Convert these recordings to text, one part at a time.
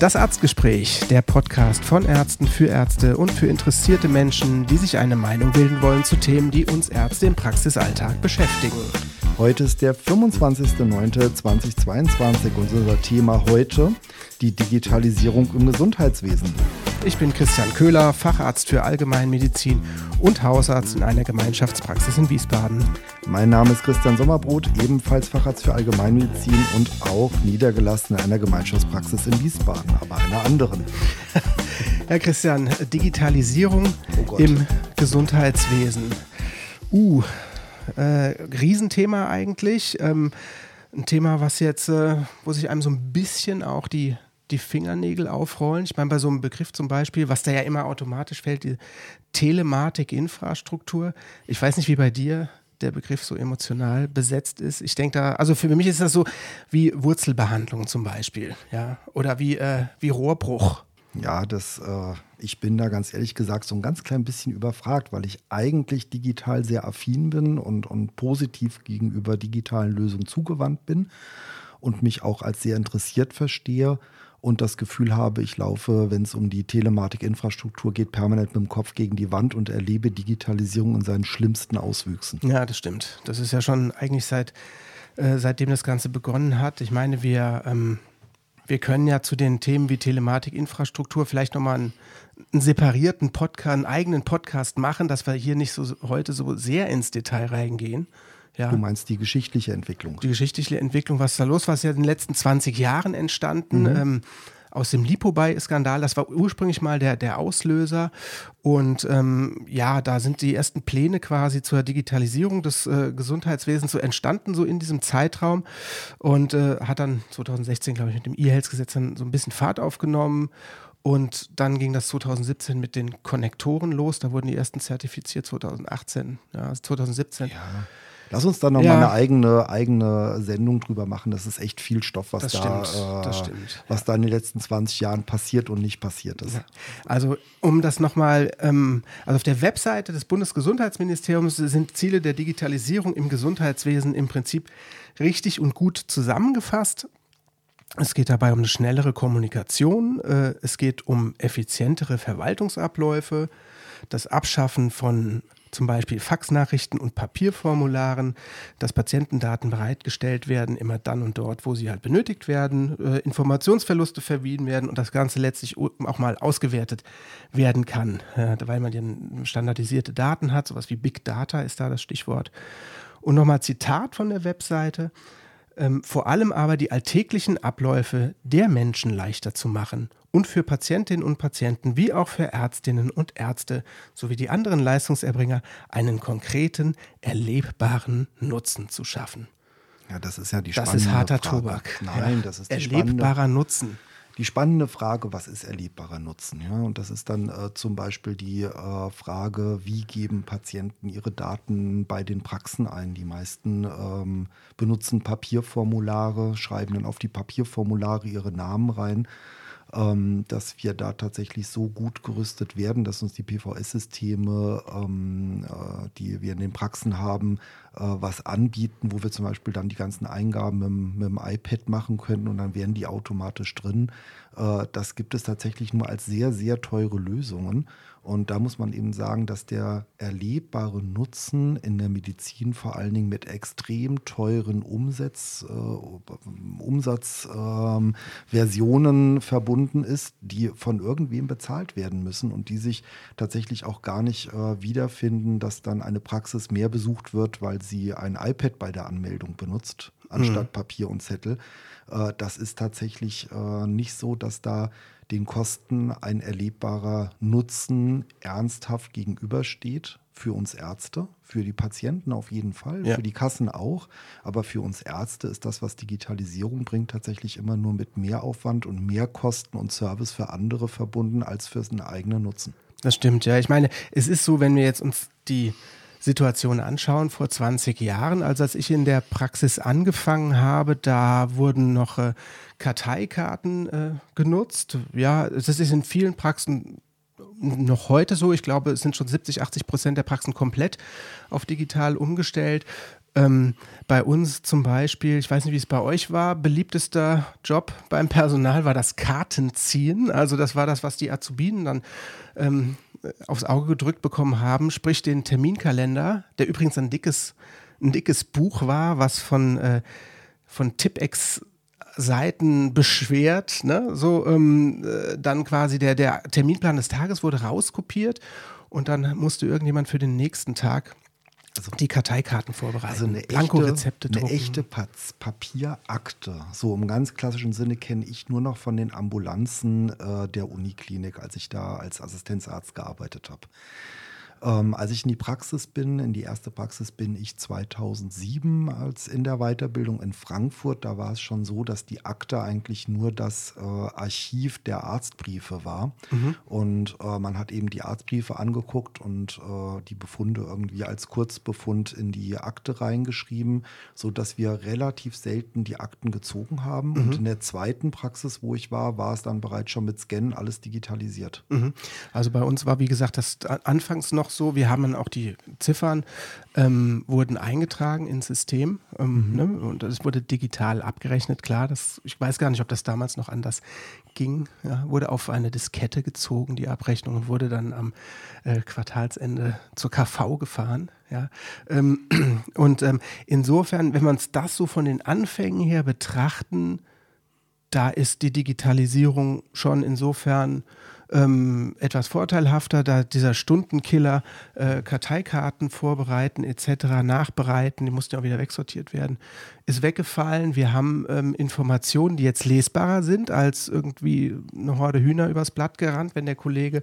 Das Arztgespräch, der Podcast von Ärzten für Ärzte und für interessierte Menschen, die sich eine Meinung bilden wollen zu Themen, die uns Ärzte im Praxisalltag beschäftigen. Heute ist der 25.09.2022 und unser Thema heute die Digitalisierung im Gesundheitswesen. Ich bin Christian Köhler, Facharzt für Allgemeinmedizin und Hausarzt in einer Gemeinschaftspraxis in Wiesbaden. Mein Name ist Christian Sommerbrot, ebenfalls Facharzt für Allgemeinmedizin und auch niedergelassen in einer Gemeinschaftspraxis in Wiesbaden, aber einer anderen. Herr Christian, Digitalisierung oh im Gesundheitswesen. Uh, äh, Riesenthema eigentlich. Ähm, ein Thema, was jetzt, äh, wo sich einem so ein bisschen auch die, die Fingernägel aufrollen. Ich meine, bei so einem Begriff zum Beispiel, was da ja immer automatisch fällt, die Telematik-Infrastruktur. Ich weiß nicht, wie bei dir der Begriff so emotional besetzt ist. Ich denke da, also für mich ist das so wie Wurzelbehandlung zum Beispiel, ja, oder wie, äh, wie Rohrbruch. Ja, das, äh, ich bin da ganz ehrlich gesagt so ein ganz klein bisschen überfragt, weil ich eigentlich digital sehr affin bin und, und positiv gegenüber digitalen Lösungen zugewandt bin und mich auch als sehr interessiert verstehe und das Gefühl habe, ich laufe, wenn es um die Telematik-Infrastruktur geht, permanent mit dem Kopf gegen die Wand und erlebe Digitalisierung in seinen schlimmsten Auswüchsen. Ja, das stimmt. Das ist ja schon eigentlich seit, äh, seitdem das Ganze begonnen hat. Ich meine, wir ähm, wir können ja zu den Themen wie Telematik-Infrastruktur vielleicht nochmal einen, einen separierten Podcast, einen eigenen Podcast machen, dass wir hier nicht so heute so sehr ins Detail reingehen. Ja. Du meinst die geschichtliche Entwicklung? Die geschichtliche Entwicklung, was da los war, ist ja in den letzten 20 Jahren entstanden. Mhm. Ähm, aus dem Lipo-Skandal. Das war ursprünglich mal der, der Auslöser. Und ähm, ja, da sind die ersten Pläne quasi zur Digitalisierung des äh, Gesundheitswesens so entstanden, so in diesem Zeitraum. Und äh, hat dann 2016, glaube ich, mit dem E-Health-Gesetz dann so ein bisschen Fahrt aufgenommen. Und dann ging das 2017 mit den Konnektoren los. Da wurden die ersten zertifiziert 2018, ja, 2017. Ja. Lass uns da nochmal ja. eine eigene, eigene Sendung drüber machen. Das ist echt viel Stoff, was, da, äh, was da in den letzten 20 Jahren passiert und nicht passiert ist. Ja. Also, um das nochmal, ähm, also auf der Webseite des Bundesgesundheitsministeriums sind Ziele der Digitalisierung im Gesundheitswesen im Prinzip richtig und gut zusammengefasst. Es geht dabei um eine schnellere Kommunikation, äh, es geht um effizientere Verwaltungsabläufe, das Abschaffen von zum Beispiel Faxnachrichten und Papierformularen, dass Patientendaten bereitgestellt werden, immer dann und dort, wo sie halt benötigt werden, äh, Informationsverluste verwieden werden und das Ganze letztlich auch mal ausgewertet werden kann, äh, weil man ja standardisierte Daten hat, sowas wie Big Data ist da das Stichwort. Und nochmal Zitat von der Webseite. Ähm, vor allem aber die alltäglichen Abläufe der Menschen leichter zu machen und für Patientinnen und Patienten wie auch für Ärztinnen und Ärzte sowie die anderen Leistungserbringer einen konkreten, erlebbaren Nutzen zu schaffen. Ja, das ist ja die spannende Das ist harter Frage. Tobak. Nein, ja. das ist die erlebbarer Nutzen. Die spannende Frage, was ist erlebbarer Nutzen? Ja, und das ist dann äh, zum Beispiel die äh, Frage, wie geben Patienten ihre Daten bei den Praxen ein? Die meisten ähm, benutzen Papierformulare, schreiben dann auf die Papierformulare ihre Namen rein ähm, dass wir da tatsächlich so gut gerüstet werden, dass uns die PVS-Systeme, ähm, äh, die wir in den Praxen haben, was anbieten, wo wir zum Beispiel dann die ganzen Eingaben mit, mit dem iPad machen können und dann wären die automatisch drin. Äh, das gibt es tatsächlich nur als sehr, sehr teure Lösungen. Und da muss man eben sagen, dass der erlebbare Nutzen in der Medizin vor allen Dingen mit extrem teuren Umsatz, äh, Umsatzversionen ähm, verbunden ist, die von irgendwem bezahlt werden müssen und die sich tatsächlich auch gar nicht äh, wiederfinden, dass dann eine Praxis mehr besucht wird, weil sie ein iPad bei der Anmeldung benutzt, anstatt mhm. Papier und Zettel. Äh, das ist tatsächlich äh, nicht so, dass da den Kosten ein erlebbarer Nutzen ernsthaft gegenübersteht für uns Ärzte, für die Patienten auf jeden Fall, ja. für die Kassen auch. Aber für uns Ärzte ist das, was Digitalisierung bringt, tatsächlich immer nur mit Mehraufwand und Mehrkosten und Service für andere verbunden als für seinen eigenen Nutzen. Das stimmt, ja. Ich meine, es ist so, wenn wir jetzt uns die Situation anschauen, vor 20 Jahren, also als ich in der Praxis angefangen habe, da wurden noch äh, Karteikarten äh, genutzt. Ja, das ist in vielen Praxen noch heute so. Ich glaube, es sind schon 70, 80 Prozent der Praxen komplett auf digital umgestellt. Ähm, bei uns zum Beispiel, ich weiß nicht, wie es bei euch war, beliebtester Job beim Personal war das Kartenziehen. Also das war das, was die Azubinen dann ähm, aufs Auge gedrückt bekommen haben, sprich den Terminkalender, der übrigens ein dickes, ein dickes Buch war, was von, äh, von Tipex Seiten beschwert, ne? so ähm, äh, dann quasi der, der Terminplan des Tages wurde rauskopiert und dann musste irgendjemand für den nächsten Tag also, die Karteikarten vorbereiten, also eine Blanko-Rezepte drucken. Eine echte Papierakte. So im ganz klassischen Sinne kenne ich nur noch von den Ambulanzen äh, der Uniklinik, als ich da als Assistenzarzt gearbeitet habe. Ähm, als ich in die Praxis bin, in die erste Praxis bin ich 2007 als in der Weiterbildung in Frankfurt. Da war es schon so, dass die Akte eigentlich nur das äh, Archiv der Arztbriefe war. Mhm. Und äh, man hat eben die Arztbriefe angeguckt und äh, die Befunde irgendwie als Kurzbefund in die Akte reingeschrieben, sodass wir relativ selten die Akten gezogen haben. Mhm. Und in der zweiten Praxis, wo ich war, war es dann bereits schon mit Scannen alles digitalisiert. Mhm. Also bei uns war, wie gesagt, das anfangs noch so, wir haben dann auch die Ziffern, ähm, wurden eingetragen ins System ähm, mhm. ne? und es wurde digital abgerechnet. Klar, das, ich weiß gar nicht, ob das damals noch anders ging. Ja, wurde auf eine Diskette gezogen, die Abrechnung, und wurde dann am äh, Quartalsende zur KV gefahren. Ja, ähm, und ähm, insofern, wenn man es das so von den Anfängen her betrachten, da ist die Digitalisierung schon insofern ähm, etwas vorteilhafter, da dieser Stundenkiller äh, Karteikarten vorbereiten etc., nachbereiten, die mussten ja auch wieder wegsortiert werden, ist weggefallen. Wir haben ähm, Informationen, die jetzt lesbarer sind, als irgendwie eine Horde Hühner übers Blatt gerannt, wenn der Kollege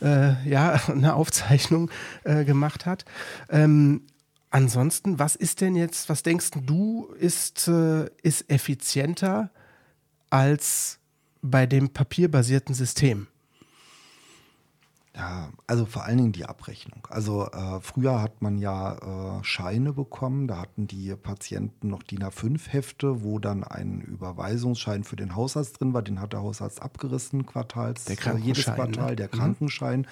äh, ja eine Aufzeichnung äh, gemacht hat. Ähm, ansonsten, was ist denn jetzt, was denkst du, ist, äh, ist effizienter als bei dem papierbasierten System? Ja, also vor allen Dingen die Abrechnung. Also äh, früher hat man ja äh, Scheine bekommen, da hatten die Patienten noch DIN A5-Hefte, wo dann ein Überweisungsschein für den Hausarzt drin war. Den hat der Hausarzt abgerissen, quartals, der äh, jedes Quartal, ne? der mhm. Krankenschein. Mhm.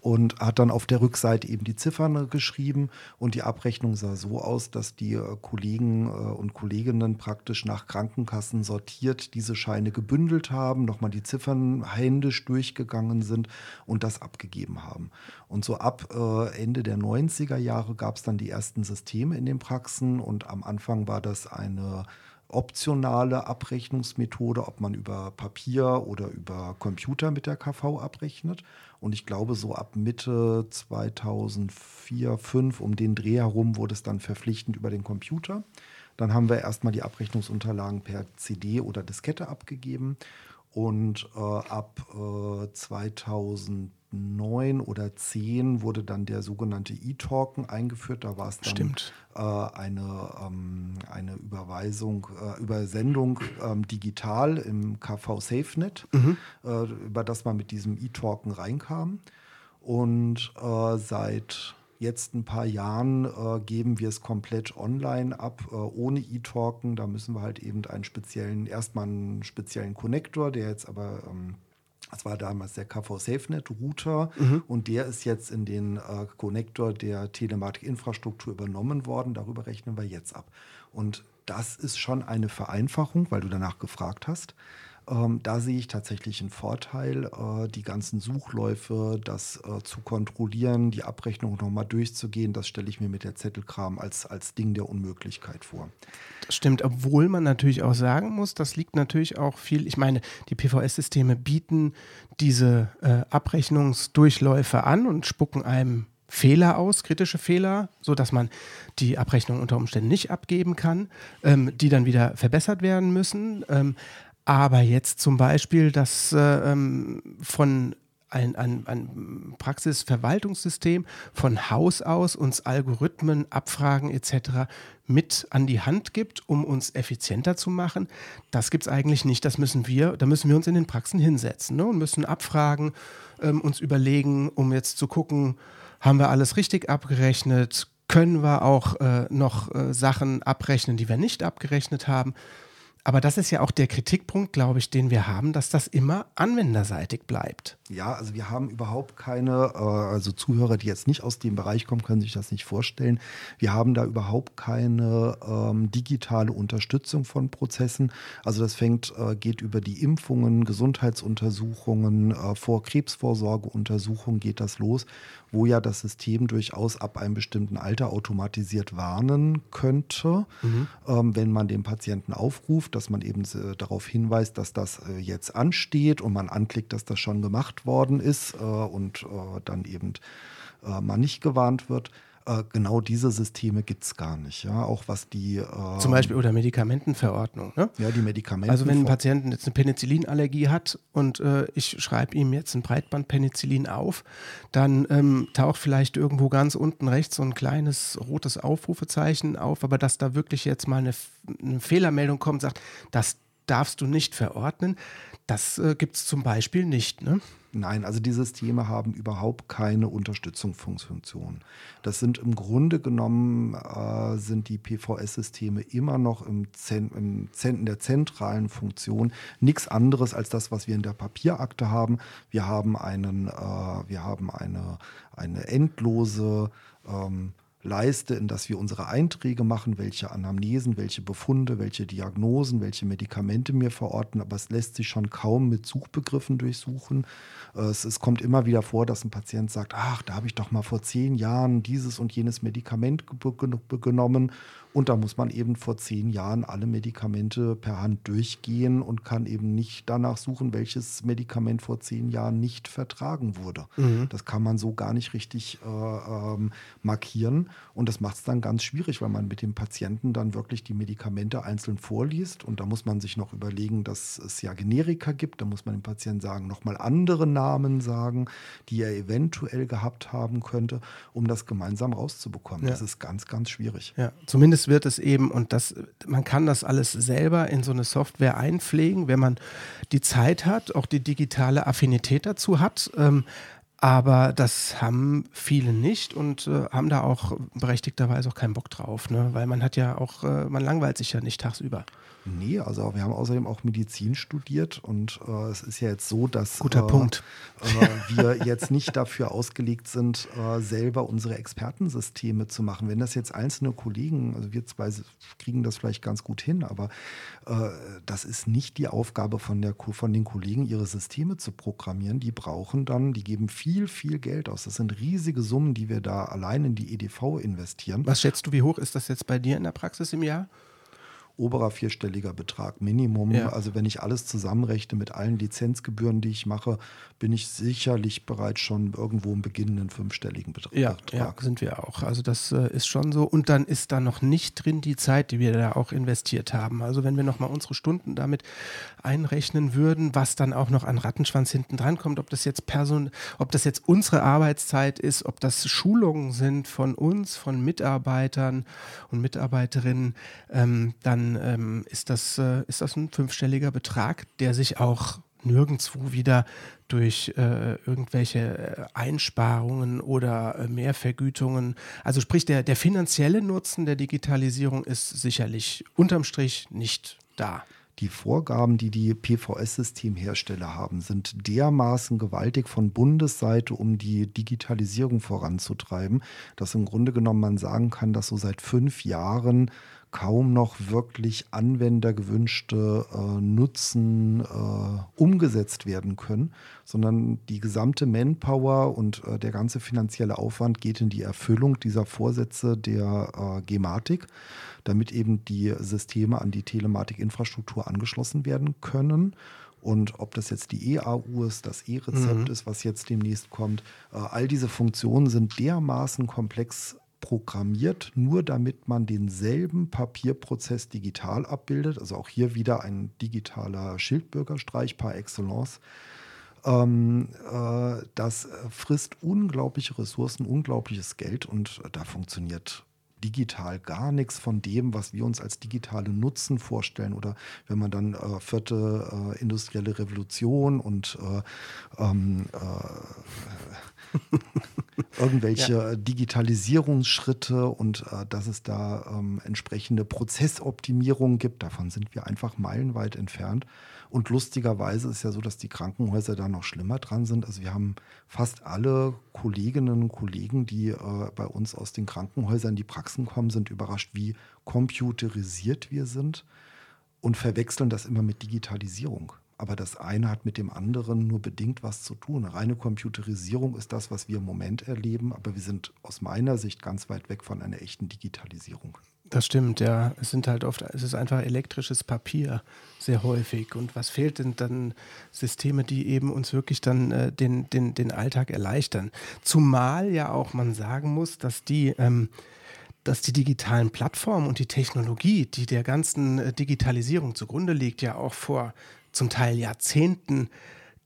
Und hat dann auf der Rückseite eben die Ziffern geschrieben. Und die Abrechnung sah so aus, dass die äh, Kollegen äh, und Kolleginnen praktisch nach Krankenkassen sortiert diese Scheine gebündelt haben, nochmal die Ziffern händisch durchgegangen sind und das abgegeben gegeben haben. Und so ab äh, Ende der 90er Jahre gab es dann die ersten Systeme in den Praxen und am Anfang war das eine optionale Abrechnungsmethode, ob man über Papier oder über Computer mit der KV abrechnet. Und ich glaube, so ab Mitte 2004, 2005 um den Dreh herum wurde es dann verpflichtend über den Computer. Dann haben wir erstmal die Abrechnungsunterlagen per CD oder Diskette abgegeben. Und äh, ab äh, 2000 neun oder zehn wurde dann der sogenannte E-Token eingeführt. Da war es dann äh, eine, ähm, eine Überweisung, äh, Übersendung ähm, digital im KV SafeNet, mhm. äh, über das man mit diesem E-Token reinkam. Und äh, seit jetzt ein paar Jahren äh, geben wir es komplett online ab, äh, ohne E-Token. Da müssen wir halt eben einen speziellen, erstmal einen speziellen Connector, der jetzt aber ähm, das war damals der KV SafeNet Router mhm. und der ist jetzt in den äh, Connector der Telematik-Infrastruktur übernommen worden. Darüber rechnen wir jetzt ab. Und das ist schon eine Vereinfachung, weil du danach gefragt hast. Ähm, da sehe ich tatsächlich einen Vorteil, äh, die ganzen Suchläufe, das äh, zu kontrollieren, die Abrechnung nochmal durchzugehen, das stelle ich mir mit der Zettelkram als, als Ding der Unmöglichkeit vor. Das stimmt, obwohl man natürlich auch sagen muss, das liegt natürlich auch viel, ich meine, die PVS-Systeme bieten diese äh, Abrechnungsdurchläufe an und spucken einem Fehler aus, kritische Fehler, sodass man die Abrechnung unter Umständen nicht abgeben kann, ähm, die dann wieder verbessert werden müssen. Ähm, aber jetzt zum Beispiel, dass äh, ähm, von ein, ein, ein Praxisverwaltungssystem von Haus aus uns Algorithmen, Abfragen etc. mit an die Hand gibt, um uns effizienter zu machen. Das gibt es eigentlich nicht. Das müssen wir, da müssen wir uns in den Praxen hinsetzen ne, und müssen abfragen, ähm, uns überlegen, um jetzt zu gucken, haben wir alles richtig abgerechnet, können wir auch äh, noch äh, Sachen abrechnen, die wir nicht abgerechnet haben. Aber das ist ja auch der Kritikpunkt, glaube ich, den wir haben, dass das immer anwenderseitig bleibt. Ja, also wir haben überhaupt keine, äh, also Zuhörer, die jetzt nicht aus dem Bereich kommen, können sich das nicht vorstellen. Wir haben da überhaupt keine ähm, digitale Unterstützung von Prozessen. Also das fängt, äh, geht über die Impfungen, Gesundheitsuntersuchungen, äh, vor Krebsvorsorgeuntersuchungen geht das los, wo ja das System durchaus ab einem bestimmten Alter automatisiert warnen könnte, mhm. ähm, wenn man den Patienten aufruft, dass man eben äh, darauf hinweist, dass das äh, jetzt ansteht und man anklickt, dass das schon gemacht worden ist äh, und äh, dann eben äh, mal nicht gewarnt wird. Äh, genau diese Systeme gibt es gar nicht. Ja? Auch was die. Ähm, Zum Beispiel oder Medikamentenverordnung. Ne? Ja, die Medikamente. Also, wenn ein Patient jetzt eine Penicillinallergie hat und äh, ich schreibe ihm jetzt ein Breitbandpenicillin auf, dann ähm, taucht vielleicht irgendwo ganz unten rechts so ein kleines rotes Aufrufezeichen auf, aber dass da wirklich jetzt mal eine, eine Fehlermeldung kommt, sagt, das darfst du nicht verordnen, das äh, gibt es zum Beispiel nicht. Ne? Nein, also die Systeme haben überhaupt keine Unterstützungsfunktion. Das sind im Grunde genommen äh, sind die PVS-Systeme immer noch im, Zen im Zen der zentralen Funktion nichts anderes als das, was wir in der Papierakte haben. Wir haben einen, äh, wir haben eine, eine endlose ähm, Leiste, in das wir unsere Einträge machen, welche Anamnesen, welche Befunde, welche Diagnosen, welche Medikamente mir verorten, aber es lässt sich schon kaum mit Suchbegriffen durchsuchen. Es, es kommt immer wieder vor, dass ein Patient sagt, ach, da habe ich doch mal vor zehn Jahren dieses und jenes Medikament genommen und da muss man eben vor zehn Jahren alle Medikamente per Hand durchgehen und kann eben nicht danach suchen, welches Medikament vor zehn Jahren nicht vertragen wurde. Mhm. Das kann man so gar nicht richtig äh, ähm, markieren. Und das macht es dann ganz schwierig, weil man mit dem Patienten dann wirklich die Medikamente einzeln vorliest. Und da muss man sich noch überlegen, dass es ja Generika gibt. Da muss man dem Patienten sagen, nochmal andere Namen sagen, die er eventuell gehabt haben könnte, um das gemeinsam rauszubekommen. Ja. Das ist ganz, ganz schwierig. Ja, zumindest Zumindest wird es eben, und das, man kann das alles selber in so eine Software einpflegen, wenn man die Zeit hat, auch die digitale Affinität dazu hat. Ähm, aber das haben viele nicht und äh, haben da auch berechtigterweise auch keinen Bock drauf, ne? weil man hat ja auch, äh, man langweilt sich ja nicht tagsüber. Nee, also wir haben außerdem auch Medizin studiert und äh, es ist ja jetzt so, dass Guter äh, Punkt. Äh, wir jetzt nicht dafür ausgelegt sind, äh, selber unsere Expertensysteme zu machen. Wenn das jetzt einzelne Kollegen, also wir zwei kriegen das vielleicht ganz gut hin, aber äh, das ist nicht die Aufgabe von, der, von den Kollegen, ihre Systeme zu programmieren. Die brauchen dann, die geben viel, viel Geld aus. Das sind riesige Summen, die wir da allein in die EDV investieren. Was schätzt du, wie hoch ist das jetzt bei dir in der Praxis im Jahr? Oberer vierstelliger Betrag Minimum. Ja. Also wenn ich alles zusammenrechne mit allen Lizenzgebühren, die ich mache, bin ich sicherlich bereits schon irgendwo im beginnenden fünfstelligen Betrag. Ja, ja, sind wir auch. Also das äh, ist schon so. Und dann ist da noch nicht drin die Zeit, die wir da auch investiert haben. Also wenn wir nochmal unsere Stunden damit einrechnen würden, was dann auch noch an Rattenschwanz hinten dran kommt, ob das jetzt Person, ob das jetzt unsere Arbeitszeit ist, ob das Schulungen sind von uns, von Mitarbeitern und Mitarbeiterinnen, ähm, dann ähm, ist, das, äh, ist das ein fünfstelliger Betrag, der sich auch nirgendwo wieder durch äh, irgendwelche äh, Einsparungen oder äh, Mehrvergütungen. Also sprich, der, der finanzielle Nutzen der Digitalisierung ist sicherlich unterm Strich nicht da. Die Vorgaben, die die PVS-Systemhersteller haben, sind dermaßen gewaltig von Bundesseite, um die Digitalisierung voranzutreiben, dass im Grunde genommen man sagen kann, dass so seit fünf Jahren kaum noch wirklich anwendergewünschte äh, Nutzen äh, umgesetzt werden können, sondern die gesamte Manpower und äh, der ganze finanzielle Aufwand geht in die Erfüllung dieser Vorsätze der äh, Gematik, damit eben die Systeme an die Telematikinfrastruktur angeschlossen werden können. Und ob das jetzt die EAU ist, das E-Rezept mhm. ist, was jetzt demnächst kommt, äh, all diese Funktionen sind dermaßen komplex programmiert, nur damit man denselben Papierprozess digital abbildet. Also auch hier wieder ein digitaler Schildbürgerstreich par excellence. Ähm, äh, das frisst unglaubliche Ressourcen, unglaubliches Geld und da funktioniert digital gar nichts von dem, was wir uns als digitale Nutzen vorstellen. Oder wenn man dann äh, vierte äh, industrielle Revolution und äh, ähm, äh, irgendwelche ja. Digitalisierungsschritte und äh, dass es da ähm, entsprechende Prozessoptimierungen gibt. Davon sind wir einfach meilenweit entfernt. Und lustigerweise ist ja so, dass die Krankenhäuser da noch schlimmer dran sind. Also wir haben fast alle Kolleginnen und Kollegen, die äh, bei uns aus den Krankenhäusern in die Praxen kommen, sind überrascht, wie computerisiert wir sind und verwechseln das immer mit Digitalisierung. Aber das eine hat mit dem anderen nur bedingt was zu tun. Reine Computerisierung ist das, was wir im Moment erleben, aber wir sind aus meiner Sicht ganz weit weg von einer echten Digitalisierung. Das stimmt, ja. Es sind halt oft, es ist einfach elektrisches Papier sehr häufig. Und was fehlt denn dann Systeme, die eben uns wirklich dann äh, den, den, den Alltag erleichtern? Zumal ja auch man sagen muss, dass die ähm, dass die digitalen Plattformen und die Technologie, die der ganzen äh, Digitalisierung zugrunde liegt, ja auch vor zum Teil Jahrzehnten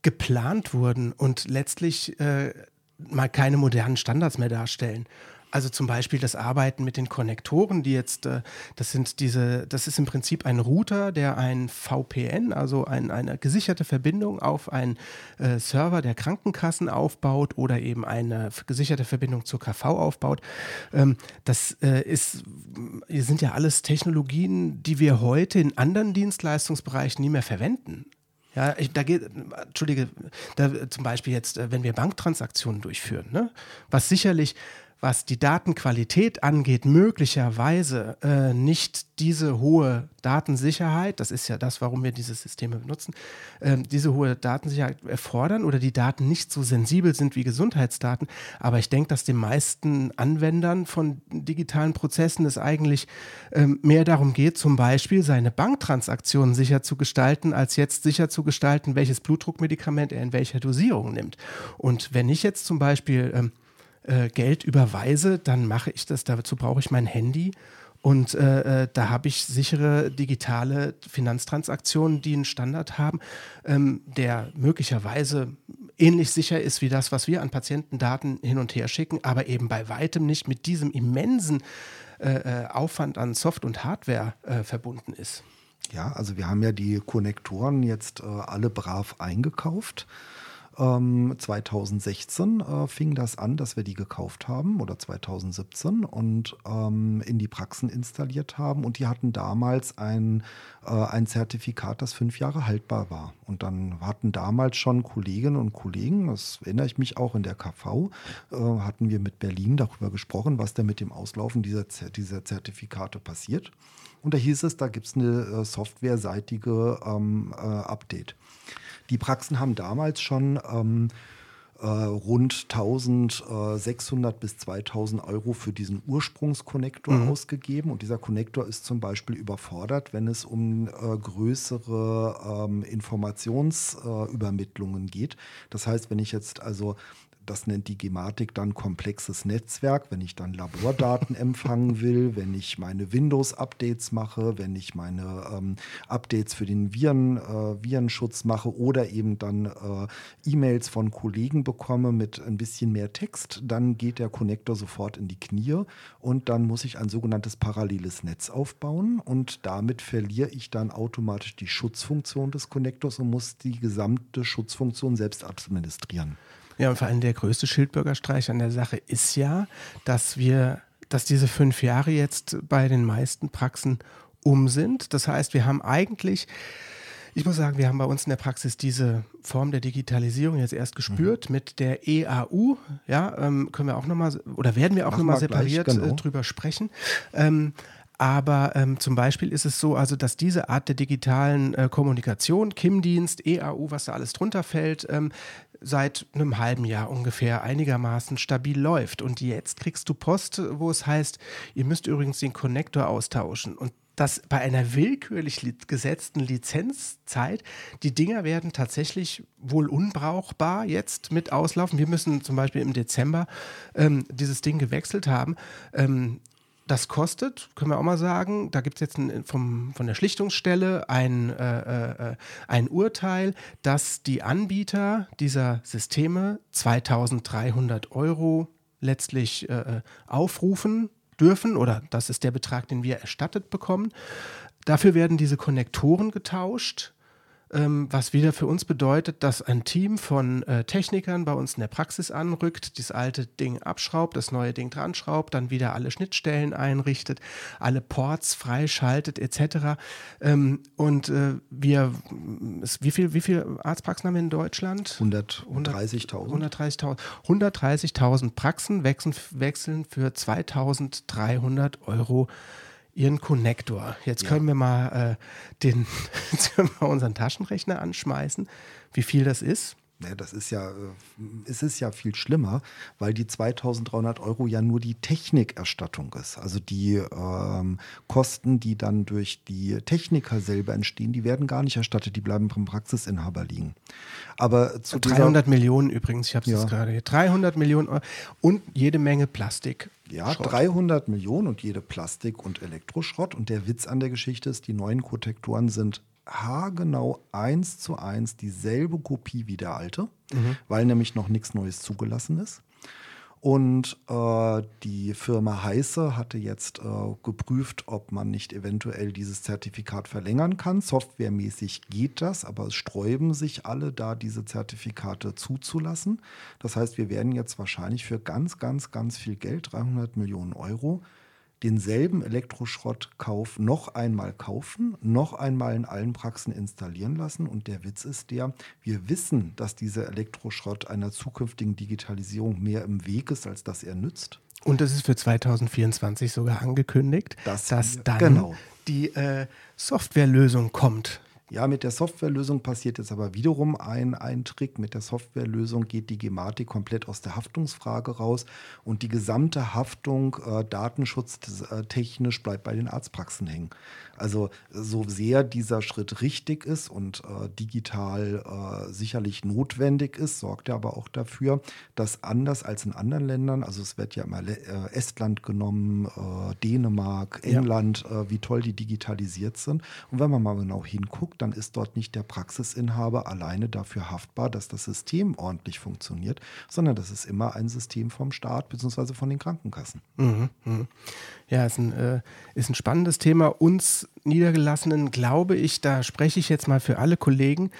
geplant wurden und letztlich äh, mal keine modernen Standards mehr darstellen. Also zum Beispiel das Arbeiten mit den Konnektoren, die jetzt, äh, das sind diese, das ist im Prinzip ein Router, der ein VPN, also ein, eine gesicherte Verbindung auf einen äh, Server der Krankenkassen aufbaut oder eben eine gesicherte Verbindung zur KV aufbaut. Ähm, das äh, ist, sind ja alles Technologien, die wir heute in anderen Dienstleistungsbereichen nie mehr verwenden. Ja, ich, da geht, entschuldige, da, zum Beispiel jetzt, wenn wir Banktransaktionen durchführen, ne, was sicherlich was die Datenqualität angeht, möglicherweise äh, nicht diese hohe Datensicherheit, das ist ja das, warum wir diese Systeme benutzen, äh, diese hohe Datensicherheit erfordern oder die Daten nicht so sensibel sind wie Gesundheitsdaten. Aber ich denke, dass den meisten Anwendern von digitalen Prozessen es eigentlich äh, mehr darum geht, zum Beispiel seine Banktransaktionen sicher zu gestalten, als jetzt sicher zu gestalten, welches Blutdruckmedikament er in welcher Dosierung nimmt. Und wenn ich jetzt zum Beispiel ähm, äh, Geld überweise, dann mache ich das. Dazu brauche ich mein Handy. Und äh, äh, da habe ich sichere digitale Finanztransaktionen, die einen Standard haben, ähm, der möglicherweise ähnlich sicher ist wie das, was wir an Patientendaten hin und her schicken, aber eben bei weitem nicht mit diesem immensen äh, äh Aufwand an Soft- und Hardware äh, verbunden ist. Ja, also wir haben ja die Konnektoren jetzt alle brav eingekauft. 2016 ähm, äh, fing das an, dass wir die gekauft haben oder 2017 und ähm, in die Praxen installiert haben. Und die hatten damals ein, äh, ein Zertifikat, das fünf Jahre haltbar war. Und dann hatten damals schon Kolleginnen und Kollegen, das erinnere ich mich auch in der KV, äh, hatten wir mit Berlin darüber gesprochen, was da mit dem Auslaufen dieser, dieser Zertifikate passiert. Und da hieß es, da gibt es eine äh, softwareseitige ähm, äh, Update. Die Praxen haben damals schon ähm, äh, rund 1600 bis 2000 Euro für diesen Ursprungskonnektor mhm. ausgegeben. Und dieser Konnektor ist zum Beispiel überfordert, wenn es um äh, größere ähm, Informationsübermittlungen äh, geht. Das heißt, wenn ich jetzt also das nennt die Gematik dann komplexes Netzwerk, wenn ich dann Labordaten empfangen will, wenn ich meine Windows-Updates mache, wenn ich meine ähm, Updates für den Viren, äh, Virenschutz mache oder eben dann äh, E-Mails von Kollegen bekomme mit ein bisschen mehr Text, dann geht der Konnektor sofort in die Knie und dann muss ich ein sogenanntes paralleles Netz aufbauen und damit verliere ich dann automatisch die Schutzfunktion des Konnektors und muss die gesamte Schutzfunktion selbst administrieren. Ja, und vor allem der größte Schildbürgerstreich an der Sache ist ja, dass wir, dass diese fünf Jahre jetzt bei den meisten Praxen um sind. Das heißt, wir haben eigentlich ich muss sagen, wir haben bei uns in der Praxis diese Form der Digitalisierung jetzt erst gespürt mhm. mit der EAU. Ja, ähm, können wir auch nochmal oder werden wir auch nochmal separiert gleich, genau. äh, drüber sprechen. Ähm, aber ähm, zum Beispiel ist es so, also dass diese Art der digitalen äh, Kommunikation, KIM-Dienst, EAU, was da alles drunter fällt, ähm, seit einem halben Jahr ungefähr einigermaßen stabil läuft. Und jetzt kriegst du Post, wo es heißt, ihr müsst übrigens den Connector austauschen. Und das bei einer willkürlich li gesetzten Lizenzzeit, die Dinger werden tatsächlich wohl unbrauchbar jetzt mit auslaufen. Wir müssen zum Beispiel im Dezember ähm, dieses Ding gewechselt haben. Ähm, das kostet, können wir auch mal sagen, da gibt es jetzt ein, vom, von der Schlichtungsstelle ein, äh, äh, ein Urteil, dass die Anbieter dieser Systeme 2300 Euro letztlich äh, aufrufen dürfen oder das ist der Betrag, den wir erstattet bekommen. Dafür werden diese Konnektoren getauscht ähm, was wieder für uns bedeutet, dass ein Team von äh, Technikern bei uns in der Praxis anrückt, das alte Ding abschraubt, das neue Ding dran schraubt, dann wieder alle Schnittstellen einrichtet, alle Ports freischaltet etc. Ähm, und äh, wir, wie viele wie viel Arztpraxen haben wir in Deutschland? 130.000. 130.000 130.000 Praxen wechseln, wechseln für 2.300 Euro ihren Connector. Jetzt können wir mal äh, den, jetzt können wir unseren Taschenrechner anschmeißen, wie viel das ist. Ja, das ist ja, äh, es ist ja viel schlimmer, weil die 2300 Euro ja nur die Technikerstattung ist. Also die ähm, Kosten, die dann durch die Techniker selber entstehen, die werden gar nicht erstattet, die bleiben beim Praxisinhaber liegen. Aber zu 300 Millionen übrigens, ich habe es ja. gerade hier, 300 Millionen Euro und jede Menge Plastik. Ja, Schrott. 300 Millionen und jede Plastik und Elektroschrott. Und der Witz an der Geschichte ist, die neuen Kotektoren sind haargenau eins zu eins dieselbe Kopie wie der alte, mhm. weil nämlich noch nichts Neues zugelassen ist. Und äh, die Firma Heiße hatte jetzt äh, geprüft, ob man nicht eventuell dieses Zertifikat verlängern kann. Softwaremäßig geht das, aber es sträuben sich alle, da diese Zertifikate zuzulassen. Das heißt, wir werden jetzt wahrscheinlich für ganz, ganz, ganz viel Geld, 300 Millionen Euro, denselben Elektroschrottkauf noch einmal kaufen, noch einmal in allen Praxen installieren lassen. Und der Witz ist der, wir wissen, dass dieser Elektroschrott einer zukünftigen Digitalisierung mehr im Weg ist, als dass er nützt. Und das ist für 2024 sogar angekündigt, das dass dann genau. die äh, Softwarelösung kommt. Ja, mit der Softwarelösung passiert jetzt aber wiederum ein, ein Trick. Mit der Softwarelösung geht die Gematik komplett aus der Haftungsfrage raus und die gesamte Haftung äh, datenschutztechnisch bleibt bei den Arztpraxen hängen. Also so sehr dieser Schritt richtig ist und äh, digital äh, sicherlich notwendig ist, sorgt er aber auch dafür, dass anders als in anderen Ländern, also es wird ja immer äh, Estland genommen, äh, Dänemark, England, ja. Äh, wie toll die digitalisiert sind. Und wenn man mal genau hinguckt, dann ist dort nicht der Praxisinhaber alleine dafür haftbar, dass das System ordentlich funktioniert, sondern das ist immer ein System vom Staat bzw. von den Krankenkassen. Mhm, mh. Ja, ist ein, äh, ist ein spannendes Thema. Uns Niedergelassenen glaube ich, da spreche ich jetzt mal für alle Kollegen,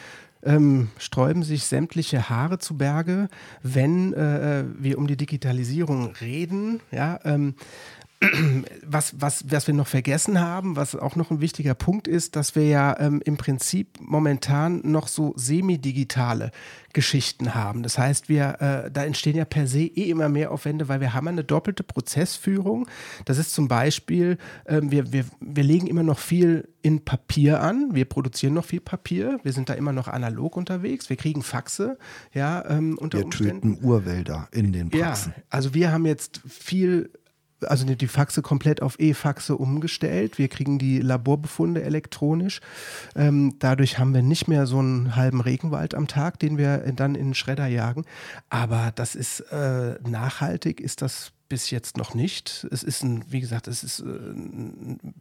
ähm, sträuben sich sämtliche Haare zu Berge, wenn äh, wir um die Digitalisierung reden. Ja, ähm, was, was, was wir noch vergessen haben, was auch noch ein wichtiger Punkt ist, dass wir ja ähm, im Prinzip momentan noch so semi-digitale Geschichten haben. Das heißt, wir, äh, da entstehen ja per se eh immer mehr Aufwände, weil wir haben eine doppelte Prozessführung. Das ist zum Beispiel, äh, wir, wir, wir legen immer noch viel in Papier an. Wir produzieren noch viel Papier. Wir sind da immer noch analog unterwegs. Wir kriegen Faxe. Ja, ähm, unter wir Umständen. töten Urwälder in den Praxen. Ja, also wir haben jetzt viel also die Faxe komplett auf E-Faxe umgestellt. Wir kriegen die Laborbefunde elektronisch. Ähm, dadurch haben wir nicht mehr so einen halben Regenwald am Tag, den wir dann in den Schredder jagen. Aber das ist äh, nachhaltig, ist das bis jetzt noch nicht. Es ist ein, wie gesagt, es ist äh, ein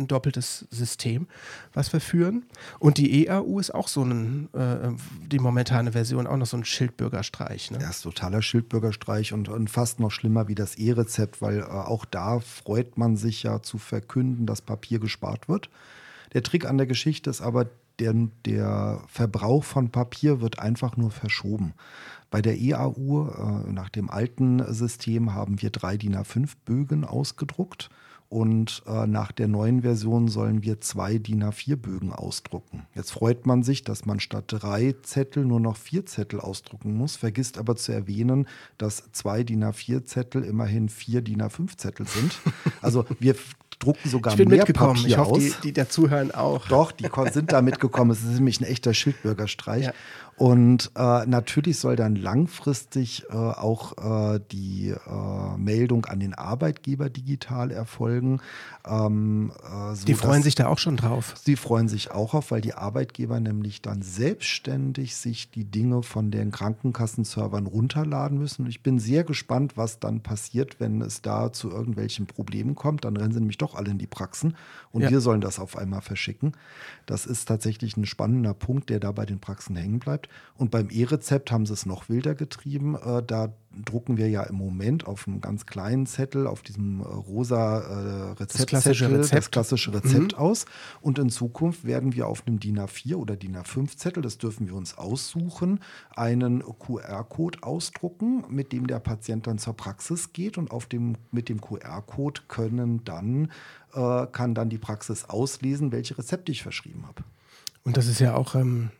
ein doppeltes System, was wir führen. Und die EAU ist auch so ein, äh, die momentane Version, auch noch so ein Schildbürgerstreich. Ne? Ja, ist totaler Schildbürgerstreich und, und fast noch schlimmer wie das E-Rezept, weil äh, auch da freut man sich ja zu verkünden, dass Papier gespart wird. Der Trick an der Geschichte ist aber, der, der Verbrauch von Papier wird einfach nur verschoben. Bei der EAU, äh, nach dem alten System, haben wir drei DIN A5 Bögen ausgedruckt und äh, nach der neuen Version sollen wir zwei DIN A4-Bögen ausdrucken. Jetzt freut man sich, dass man statt drei Zettel nur noch vier Zettel ausdrucken muss, vergisst aber zu erwähnen, dass zwei DIN A4-Zettel immerhin vier DIN A5-Zettel sind. Also wir drucken sogar ich bin mehr mitgekommen. Papier ich hoffe, aus. Die, die dazuhören auch. Doch, die sind da mitgekommen. Es ist nämlich ein echter Schildbürgerstreich. Ja. Und äh, natürlich soll dann langfristig äh, auch äh, die äh, Meldung an den Arbeitgeber digital erfolgen. Ähm, äh, so die freuen sich da auch schon drauf. Sie freuen sich auch auf, weil die Arbeitgeber nämlich dann selbstständig sich die Dinge von den Krankenkassenservern runterladen müssen. Und ich bin sehr gespannt, was dann passiert, wenn es da zu irgendwelchen Problemen kommt. Dann rennen sie nämlich doch alle in die Praxen und ja. wir sollen das auf einmal verschicken. Das ist tatsächlich ein spannender Punkt, der da bei den Praxen hängen bleibt. Und beim E-Rezept haben sie es noch wilder getrieben. Äh, da drucken wir ja im Moment auf einem ganz kleinen Zettel, auf diesem äh, rosa äh, Rezeptzettel, das klassische Rezept, das klassische Rezept mhm. aus. Und in Zukunft werden wir auf einem DIN A4 oder DIN A5-Zettel, das dürfen wir uns aussuchen, einen QR-Code ausdrucken, mit dem der Patient dann zur Praxis geht. Und auf dem, mit dem QR-Code können dann, äh, kann dann die Praxis auslesen, welche Rezepte ich verschrieben habe. Und das ist ja auch ähm,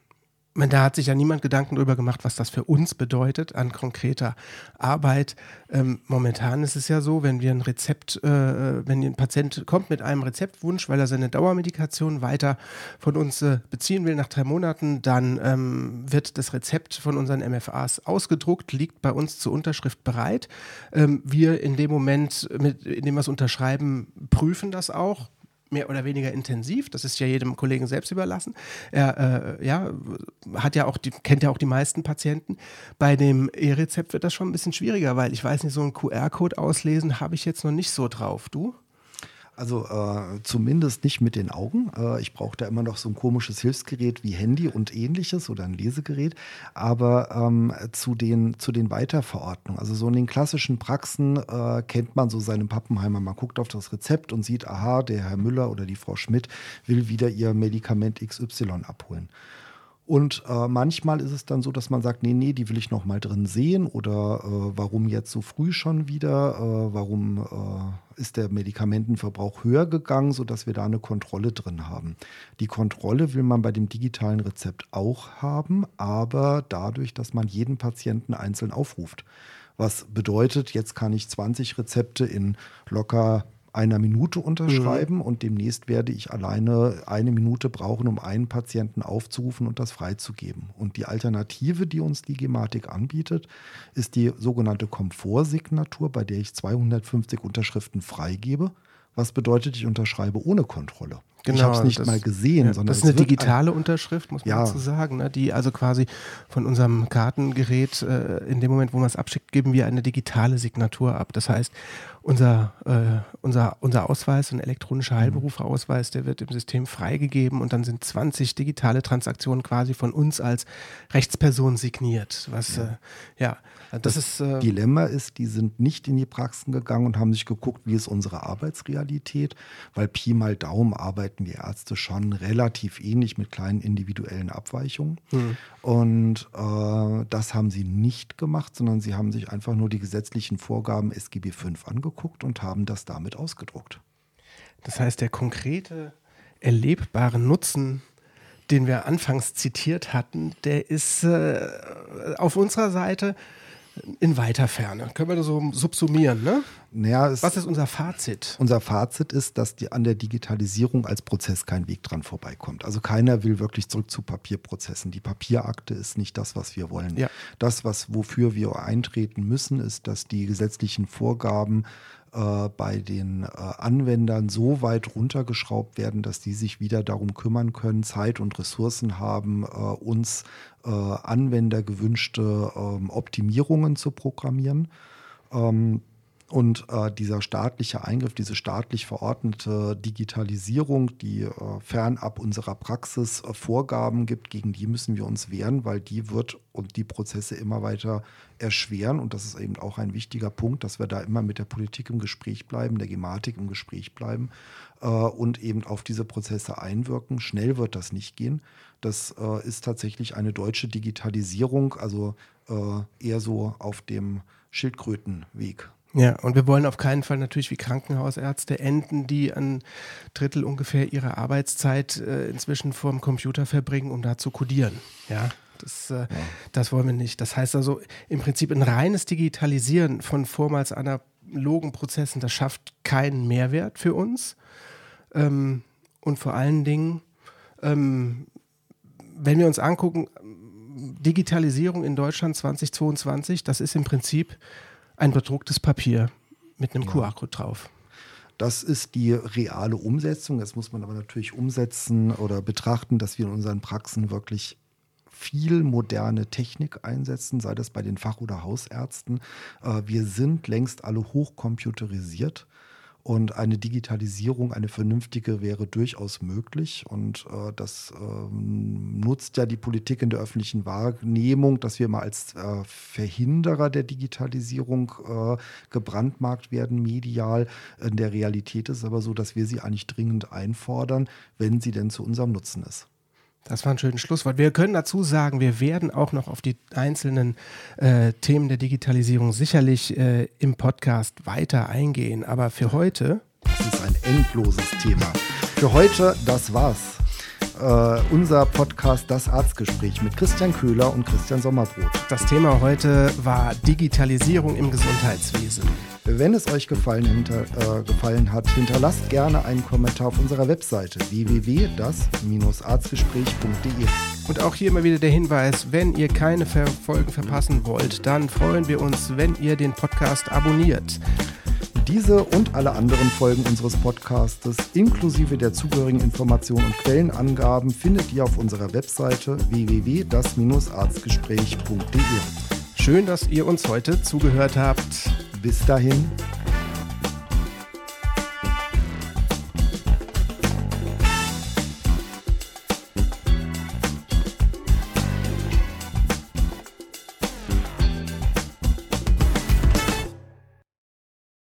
da hat sich ja niemand Gedanken darüber gemacht, was das für uns bedeutet an konkreter Arbeit. Ähm, momentan ist es ja so, wenn wir ein Rezept, äh, wenn ein Patient kommt mit einem Rezeptwunsch, weil er seine Dauermedikation weiter von uns äh, beziehen will nach drei Monaten, dann ähm, wird das Rezept von unseren MFAs ausgedruckt, liegt bei uns zur Unterschrift bereit. Ähm, wir in dem Moment, mit, in dem wir es unterschreiben, prüfen das auch mehr oder weniger intensiv. Das ist ja jedem Kollegen selbst überlassen. Er äh, ja, hat ja auch die, kennt ja auch die meisten Patienten. Bei dem E-Rezept wird das schon ein bisschen schwieriger, weil ich weiß nicht, so einen QR-Code auslesen habe ich jetzt noch nicht so drauf. Du? Also äh, zumindest nicht mit den Augen. Äh, ich brauche da immer noch so ein komisches Hilfsgerät wie Handy und ähnliches oder ein Lesegerät. Aber ähm, zu, den, zu den Weiterverordnungen, also so in den klassischen Praxen äh, kennt man so seinen Pappenheimer. Man guckt auf das Rezept und sieht, aha, der Herr Müller oder die Frau Schmidt will wieder ihr Medikament XY abholen. Und äh, manchmal ist es dann so, dass man sagt, nee, nee, die will ich noch mal drin sehen oder äh, warum jetzt so früh schon wieder, äh, warum äh, ist der Medikamentenverbrauch höher gegangen, sodass wir da eine Kontrolle drin haben. Die Kontrolle will man bei dem digitalen Rezept auch haben, aber dadurch, dass man jeden Patienten einzeln aufruft. Was bedeutet, jetzt kann ich 20 Rezepte in locker einer Minute unterschreiben mhm. und demnächst werde ich alleine eine Minute brauchen, um einen Patienten aufzurufen und das freizugeben. Und die Alternative, die uns die Gematik anbietet, ist die sogenannte Komfortsignatur, bei der ich 250 Unterschriften freigebe. Was bedeutet, ich unterschreibe ohne Kontrolle. Genau, ich habe es nicht das, mal gesehen, ja, sondern das ist eine digitale ein, Unterschrift, muss man ja. dazu sagen, ne? die also quasi von unserem Kartengerät äh, in dem Moment, wo man es abschickt, geben wir eine digitale Signatur ab. Das heißt, unser, äh, unser, unser Ausweis, ein elektronischer mhm. Heilberuferausweis, der wird im System freigegeben und dann sind 20 digitale Transaktionen quasi von uns als Rechtsperson signiert. Was ja, äh, ja das, das, ist. Äh, Dilemma ist, die sind nicht in die Praxen gegangen und haben sich geguckt, wie ist unsere Arbeitsrealität, weil Pi mal Daumen arbeiten wir Ärzte schon relativ ähnlich mit kleinen individuellen Abweichungen. Mhm. Und äh, das haben sie nicht gemacht, sondern sie haben sich einfach nur die gesetzlichen Vorgaben SGB V angeguckt angeguckt und haben das damit ausgedruckt. Das heißt, der konkrete, erlebbare Nutzen, den wir anfangs zitiert hatten, der ist äh, auf unserer Seite in weiter Ferne. Können wir das so subsumieren, ne? Naja, Was ist unser Fazit? Unser Fazit ist, dass die, an der Digitalisierung als Prozess kein Weg dran vorbeikommt. Also keiner will wirklich zurück zu Papierprozessen. Die Papierakte ist nicht das, was wir wollen. Ja. Das, was, wofür wir eintreten müssen, ist, dass die gesetzlichen Vorgaben äh, bei den äh, Anwendern so weit runtergeschraubt werden, dass die sich wieder darum kümmern können, Zeit und Ressourcen haben, äh, uns äh, Anwender gewünschte ähm, Optimierungen zu programmieren. Ähm, und äh, dieser staatliche Eingriff, diese staatlich verordnete Digitalisierung, die äh, fernab unserer Praxis äh, Vorgaben gibt, gegen die müssen wir uns wehren, weil die wird und die Prozesse immer weiter erschweren. Und das ist eben auch ein wichtiger Punkt, dass wir da immer mit der Politik im Gespräch bleiben, der Gematik im Gespräch bleiben äh, und eben auf diese Prozesse einwirken. Schnell wird das nicht gehen. Das äh, ist tatsächlich eine deutsche Digitalisierung, also äh, eher so auf dem Schildkrötenweg. Ja, und wir wollen auf keinen Fall natürlich wie Krankenhausärzte enden, die ein Drittel ungefähr ihrer Arbeitszeit äh, inzwischen vorm Computer verbringen, um da zu codieren. Ja, das, äh, ja. das wollen wir nicht. Das heißt also im Prinzip ein reines Digitalisieren von vormals analogen Prozessen, das schafft keinen Mehrwert für uns. Ähm, und vor allen Dingen, ähm, wenn wir uns angucken, Digitalisierung in Deutschland 2022, das ist im Prinzip ein bedrucktes Papier mit einem ja. QR-Code drauf. Das ist die reale Umsetzung. Das muss man aber natürlich umsetzen oder betrachten, dass wir in unseren Praxen wirklich viel moderne Technik einsetzen, sei das bei den Fach- oder Hausärzten. Äh, wir sind längst alle hochcomputerisiert. Und eine Digitalisierung, eine vernünftige, wäre durchaus möglich. Und äh, das äh, benutzt ja die Politik in der öffentlichen Wahrnehmung, dass wir mal als äh, Verhinderer der Digitalisierung äh, gebrandmarkt werden, medial. In der Realität ist es aber so, dass wir sie eigentlich dringend einfordern, wenn sie denn zu unserem Nutzen ist. Das war ein schönes Schlusswort. Wir können dazu sagen, wir werden auch noch auf die einzelnen äh, Themen der Digitalisierung sicherlich äh, im Podcast weiter eingehen. Aber für heute. Das ist ein endloses Thema. Für heute, das war's. Uh, unser Podcast Das Arztgespräch mit Christian Köhler und Christian Sommerbrot. Das Thema heute war Digitalisierung im Gesundheitswesen. Wenn es euch gefallen, hinter, äh, gefallen hat, hinterlasst gerne einen Kommentar auf unserer Webseite www.das-arztgespräch.de. Und auch hier immer wieder der Hinweis, wenn ihr keine Folgen verpassen wollt, dann freuen wir uns, wenn ihr den Podcast abonniert. Diese und alle anderen Folgen unseres Podcastes inklusive der zugehörigen Informationen und Quellenangaben findet ihr auf unserer Webseite www.das-arztgespräch.de. Schön, dass ihr uns heute zugehört habt. Bis dahin.